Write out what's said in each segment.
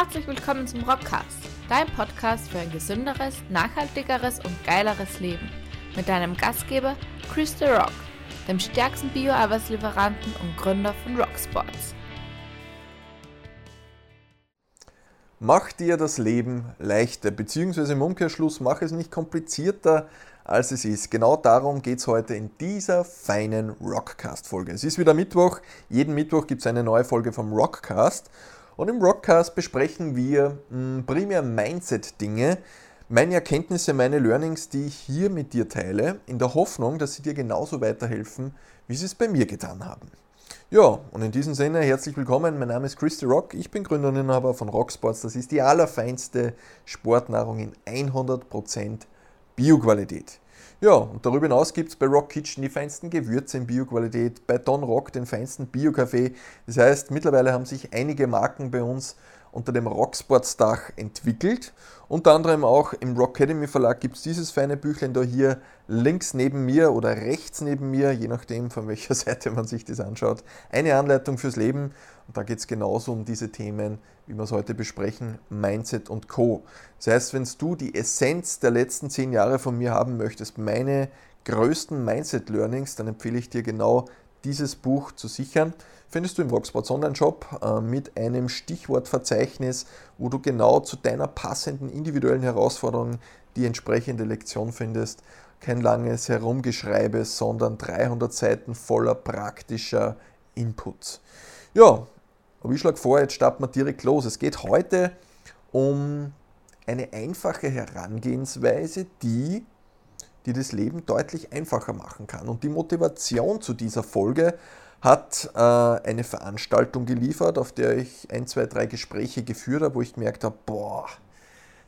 Herzlich willkommen zum Rockcast, dein Podcast für ein gesünderes, nachhaltigeres und geileres Leben. Mit deinem Gastgeber Chris The Rock, dem stärksten Bio-Arbeitslieferanten und Gründer von Rocksports. Mach dir das Leben leichter, beziehungsweise im Umkehrschluss mach es nicht komplizierter, als es ist. Genau darum geht es heute in dieser feinen Rockcast-Folge. Es ist wieder Mittwoch. Jeden Mittwoch gibt es eine neue Folge vom Rockcast. Und im Rockcast besprechen wir hm, primär Mindset-Dinge, meine Erkenntnisse, meine Learnings, die ich hier mit dir teile, in der Hoffnung, dass sie dir genauso weiterhelfen, wie sie es bei mir getan haben. Ja, und in diesem Sinne herzlich willkommen. Mein Name ist Christy Rock. Ich bin Gründer und Inhaber von Rocksports. Das ist die allerfeinste Sportnahrung in 100% Bioqualität. Ja, und darüber hinaus gibt es bei Rock Kitchen die feinsten Gewürze in Bioqualität, bei Don Rock den feinsten Bio-Kaffee. Das heißt, mittlerweile haben sich einige Marken bei uns unter dem Rocksports-Dach entwickelt. Unter anderem auch im Rock Academy Verlag gibt es dieses feine Büchlein da hier links neben mir oder rechts neben mir, je nachdem von welcher Seite man sich das anschaut. Eine Anleitung fürs Leben und da geht es genauso um diese Themen, wie wir es heute besprechen, Mindset und Co. Das heißt, wenn du die Essenz der letzten zehn Jahre von mir haben möchtest, meine größten Mindset-Learnings, dann empfehle ich dir genau dieses Buch zu sichern findest du im Rocksports Online-Shop äh, mit einem Stichwortverzeichnis, wo du genau zu deiner passenden individuellen Herausforderung die entsprechende Lektion findest. Kein langes Herumgeschreibe, sondern 300 Seiten voller praktischer Inputs. Ja, aber ich schlage vor, jetzt starten wir direkt los. Es geht heute um eine einfache Herangehensweise, die die das Leben deutlich einfacher machen kann. Und die Motivation zu dieser Folge hat äh, eine Veranstaltung geliefert, auf der ich ein, zwei, drei Gespräche geführt habe, wo ich gemerkt habe, boah,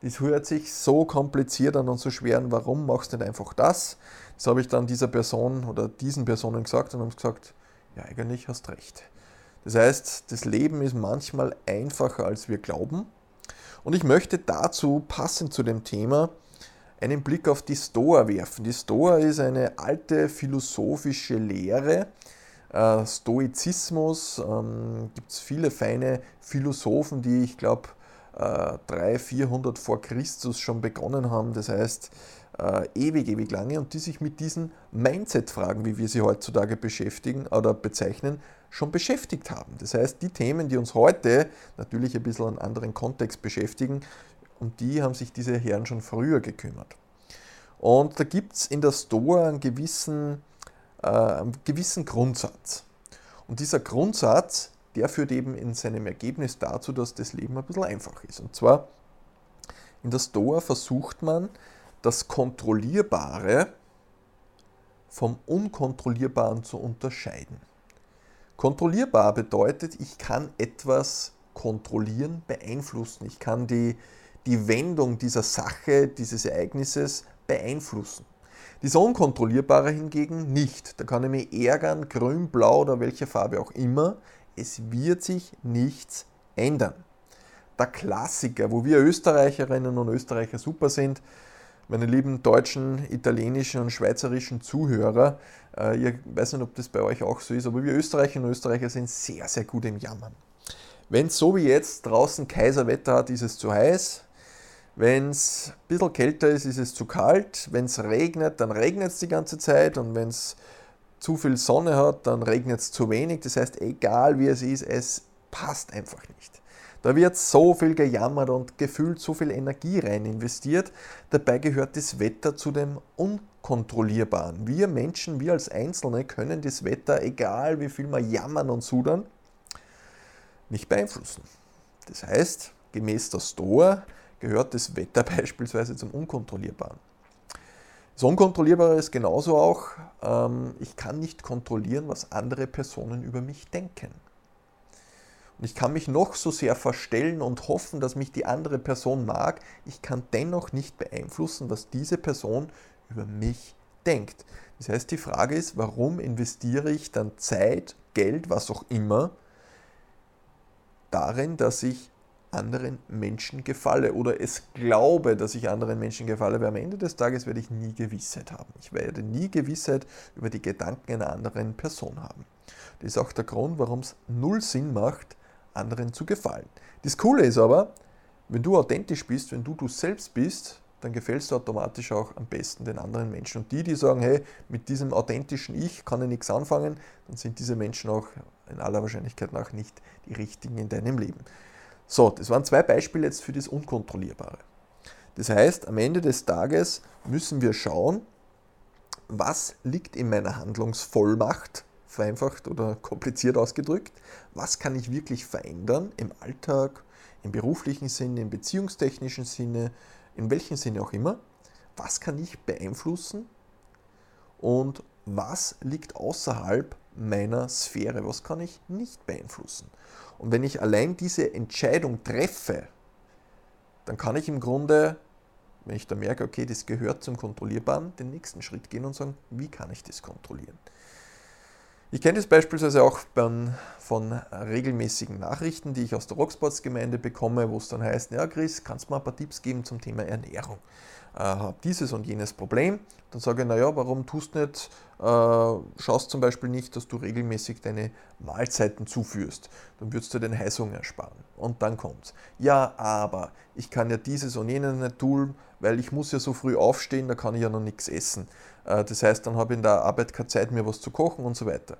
das hört sich so kompliziert an und so schwer an, warum machst du nicht einfach das? Das habe ich dann dieser Person oder diesen Personen gesagt und haben gesagt, ja, eigentlich hast recht. Das heißt, das Leben ist manchmal einfacher, als wir glauben. Und ich möchte dazu, passend zu dem Thema, einen Blick auf die Stoa werfen. Die Stoa ist eine alte philosophische Lehre, äh, Stoizismus, ähm, gibt es viele feine Philosophen, die ich glaube äh, 300, 400 vor Christus schon begonnen haben, das heißt äh, ewig, ewig lange und die sich mit diesen Mindset-Fragen, wie wir sie heutzutage beschäftigen oder bezeichnen, schon beschäftigt haben. Das heißt, die Themen, die uns heute natürlich ein bisschen einen anderen Kontext beschäftigen, um die haben sich diese Herren schon früher gekümmert. Und da gibt es in der Stoa einen gewissen äh, einen gewissen Grundsatz. Und dieser Grundsatz, der führt eben in seinem Ergebnis dazu, dass das Leben ein bisschen einfach ist. Und zwar in der Stoa versucht man, das Kontrollierbare vom Unkontrollierbaren zu unterscheiden. Kontrollierbar bedeutet, ich kann etwas kontrollieren, beeinflussen. Ich kann die, die Wendung dieser Sache, dieses Ereignisses beeinflussen. Dieser Unkontrollierbare hingegen nicht. Da kann ich mich ärgern, grün, blau oder welche Farbe auch immer. Es wird sich nichts ändern. Der Klassiker, wo wir Österreicherinnen und Österreicher super sind, meine lieben deutschen, italienischen und schweizerischen Zuhörer, äh, ich weiß nicht, ob das bei euch auch so ist, aber wir Österreicherinnen und Österreicher sind sehr, sehr gut im Jammern. Wenn es so wie jetzt draußen Kaiserwetter hat, ist es zu heiß, wenn es ein bisschen kälter ist, ist es zu kalt. Wenn es regnet, dann regnet es die ganze Zeit. Und wenn es zu viel Sonne hat, dann regnet es zu wenig. Das heißt, egal wie es ist, es passt einfach nicht. Da wird so viel gejammert und gefühlt so viel Energie rein investiert. Dabei gehört das Wetter zu dem Unkontrollierbaren. Wir Menschen, wir als Einzelne können das Wetter, egal wie viel wir jammern und sudern, nicht beeinflussen. Das heißt, gemäß der Stoa gehört das Wetter beispielsweise zum Unkontrollierbaren. Das Unkontrollierbare ist genauso auch, ähm, ich kann nicht kontrollieren, was andere Personen über mich denken. Und ich kann mich noch so sehr verstellen und hoffen, dass mich die andere Person mag, ich kann dennoch nicht beeinflussen, was diese Person über mich denkt. Das heißt, die Frage ist, warum investiere ich dann Zeit, Geld, was auch immer, darin, dass ich anderen Menschen gefalle oder es glaube, dass ich anderen Menschen gefalle, weil am Ende des Tages werde ich nie Gewissheit haben. Ich werde nie Gewissheit über die Gedanken einer anderen Person haben. Das ist auch der Grund, warum es null Sinn macht, anderen zu gefallen. Das Coole ist aber, wenn du authentisch bist, wenn du du selbst bist, dann gefällst du automatisch auch am besten den anderen Menschen. Und die, die sagen, hey, mit diesem authentischen Ich kann ich nichts anfangen, dann sind diese Menschen auch in aller Wahrscheinlichkeit nach nicht die richtigen in deinem Leben. So, das waren zwei Beispiele jetzt für das Unkontrollierbare. Das heißt, am Ende des Tages müssen wir schauen, was liegt in meiner Handlungsvollmacht, vereinfacht oder kompliziert ausgedrückt, was kann ich wirklich verändern im Alltag, im beruflichen Sinne, im beziehungstechnischen Sinne, in welchem Sinne auch immer, was kann ich beeinflussen und was liegt außerhalb meiner Sphäre, was kann ich nicht beeinflussen. Und wenn ich allein diese Entscheidung treffe, dann kann ich im Grunde, wenn ich da merke, okay, das gehört zum Kontrollierbaren, den nächsten Schritt gehen und sagen, wie kann ich das kontrollieren. Ich kenne das beispielsweise auch von regelmäßigen Nachrichten, die ich aus der Rocksports-Gemeinde bekomme, wo es dann heißt, ja Chris, kannst du mal ein paar Tipps geben zum Thema Ernährung? Äh, habe dieses und jenes Problem. Dann sage ich, naja, warum tust du nicht, äh, schaust zum Beispiel nicht, dass du regelmäßig deine Mahlzeiten zuführst. Dann würdest du den Heißhunger sparen. Und dann kommt's. Ja, aber ich kann ja dieses und jenes nicht tun, weil ich muss ja so früh aufstehen, da kann ich ja noch nichts essen. Äh, das heißt, dann habe ich in der Arbeit keine Zeit mehr, was zu kochen und so weiter.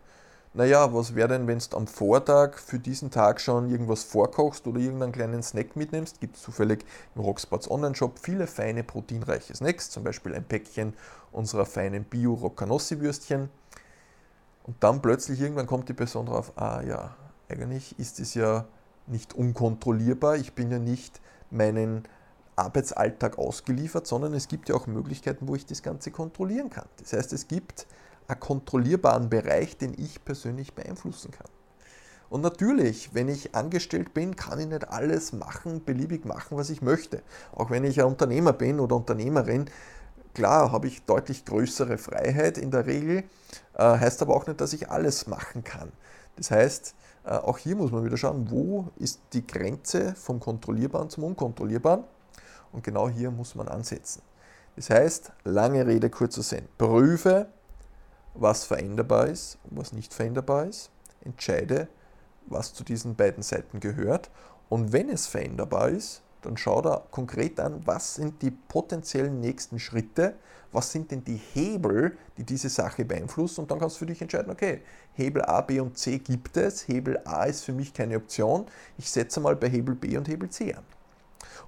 Naja, was wäre denn, wenn du am Vortag für diesen Tag schon irgendwas vorkochst oder irgendeinen kleinen Snack mitnimmst? Gibt es zufällig im Rocksports Online-Shop viele feine proteinreiche Snacks, zum Beispiel ein Päckchen unserer feinen Bio-Roccanossi-Würstchen. Und dann plötzlich irgendwann kommt die Person drauf, ah ja, eigentlich ist es ja nicht unkontrollierbar, ich bin ja nicht meinen Arbeitsalltag ausgeliefert, sondern es gibt ja auch Möglichkeiten, wo ich das Ganze kontrollieren kann. Das heißt, es gibt einen kontrollierbaren Bereich, den ich persönlich beeinflussen kann. Und natürlich, wenn ich angestellt bin, kann ich nicht alles machen, beliebig machen, was ich möchte. Auch wenn ich ein Unternehmer bin oder Unternehmerin, klar habe ich deutlich größere Freiheit in der Regel, äh, heißt aber auch nicht, dass ich alles machen kann. Das heißt, äh, auch hier muss man wieder schauen, wo ist die Grenze vom Kontrollierbaren zum Unkontrollierbaren. Und genau hier muss man ansetzen. Das heißt, lange Rede, kurzer Sinn. Prüfe, was veränderbar ist und was nicht veränderbar ist. Entscheide, was zu diesen beiden Seiten gehört. Und wenn es veränderbar ist, dann schau da konkret an, was sind die potenziellen nächsten Schritte, was sind denn die Hebel, die diese Sache beeinflussen und dann kannst du für dich entscheiden, okay, Hebel A, B und C gibt es, Hebel A ist für mich keine Option, ich setze mal bei Hebel B und Hebel C an.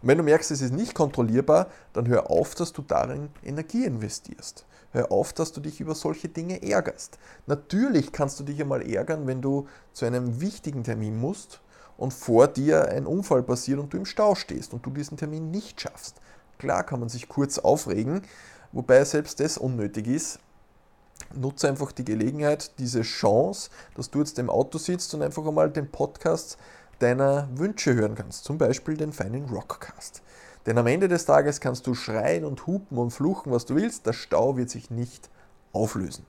Und wenn du merkst, es ist nicht kontrollierbar, dann hör auf, dass du darin Energie investierst. Hör auf, dass du dich über solche Dinge ärgerst. Natürlich kannst du dich einmal ärgern, wenn du zu einem wichtigen Termin musst und vor dir ein Unfall passiert und du im Stau stehst und du diesen Termin nicht schaffst. Klar kann man sich kurz aufregen, wobei selbst das unnötig ist. Nutze einfach die Gelegenheit, diese Chance, dass du jetzt im Auto sitzt und einfach einmal den Podcast deiner Wünsche hören kannst, zum Beispiel den feinen Rockcast. Denn am Ende des Tages kannst du schreien und hupen und fluchen, was du willst, der Stau wird sich nicht auflösen,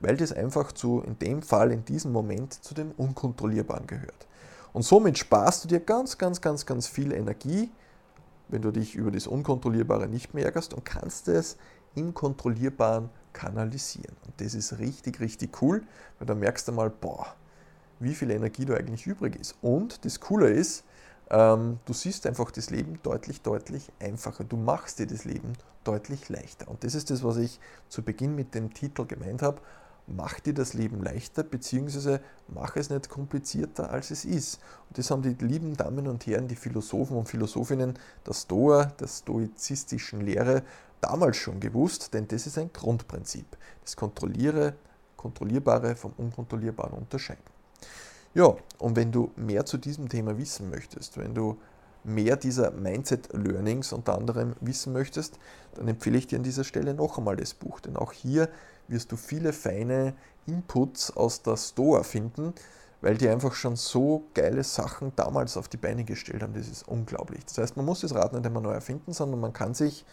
weil das einfach zu, in dem Fall, in diesem Moment, zu dem Unkontrollierbaren gehört. Und somit sparst du dir ganz, ganz, ganz, ganz viel Energie, wenn du dich über das Unkontrollierbare nicht mehr ärgerst und kannst es im Kontrollierbaren kanalisieren. Und das ist richtig, richtig cool, weil da merkst du mal, boah, wie viel Energie da eigentlich übrig ist. Und das Coole ist, ähm, du siehst einfach das Leben deutlich, deutlich einfacher. Du machst dir das Leben deutlich leichter. Und das ist das, was ich zu Beginn mit dem Titel gemeint habe. Mach dir das Leben leichter, beziehungsweise mach es nicht komplizierter, als es ist. Und das haben die lieben Damen und Herren, die Philosophen und Philosophinnen der Stoa, der stoizistischen Lehre, damals schon gewusst, denn das ist ein Grundprinzip. Das Kontrolliere, Kontrollierbare vom Unkontrollierbaren unterscheiden. Ja, und wenn du mehr zu diesem Thema wissen möchtest, wenn du mehr dieser Mindset-Learnings unter anderem wissen möchtest, dann empfehle ich dir an dieser Stelle noch einmal das Buch, denn auch hier wirst du viele feine Inputs aus der Stoa finden, weil die einfach schon so geile Sachen damals auf die Beine gestellt haben. Das ist unglaublich. Das heißt, man muss das Rad nicht immer neu erfinden, sondern man kann sich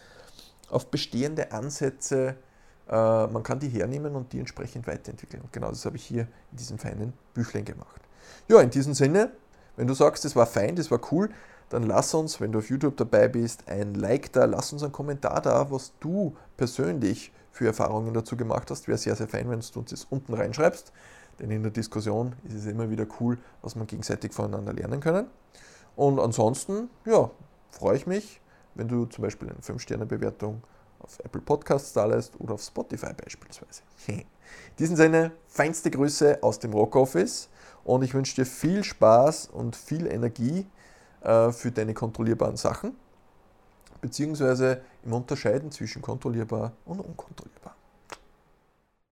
auf bestehende Ansätze man kann die hernehmen und die entsprechend weiterentwickeln. Und genau das habe ich hier in diesem feinen Büchlein gemacht. Ja, in diesem Sinne, wenn du sagst, das war fein, das war cool, dann lass uns, wenn du auf YouTube dabei bist, ein Like da, lass uns einen Kommentar da, was du persönlich für Erfahrungen dazu gemacht hast. Wäre sehr, sehr fein, wenn du uns das unten reinschreibst. denn in der Diskussion ist es immer wieder cool, was man gegenseitig voneinander lernen können. Und ansonsten, ja, freue ich mich, wenn du zum Beispiel eine 5-Sterne-Bewertung auf Apple Podcasts da lässt oder auf Spotify beispielsweise. In diesem Sinne, feinste Grüße aus dem Rock Office und ich wünsche dir viel Spaß und viel Energie äh, für deine kontrollierbaren Sachen, beziehungsweise im Unterscheiden zwischen kontrollierbar und unkontrollierbar.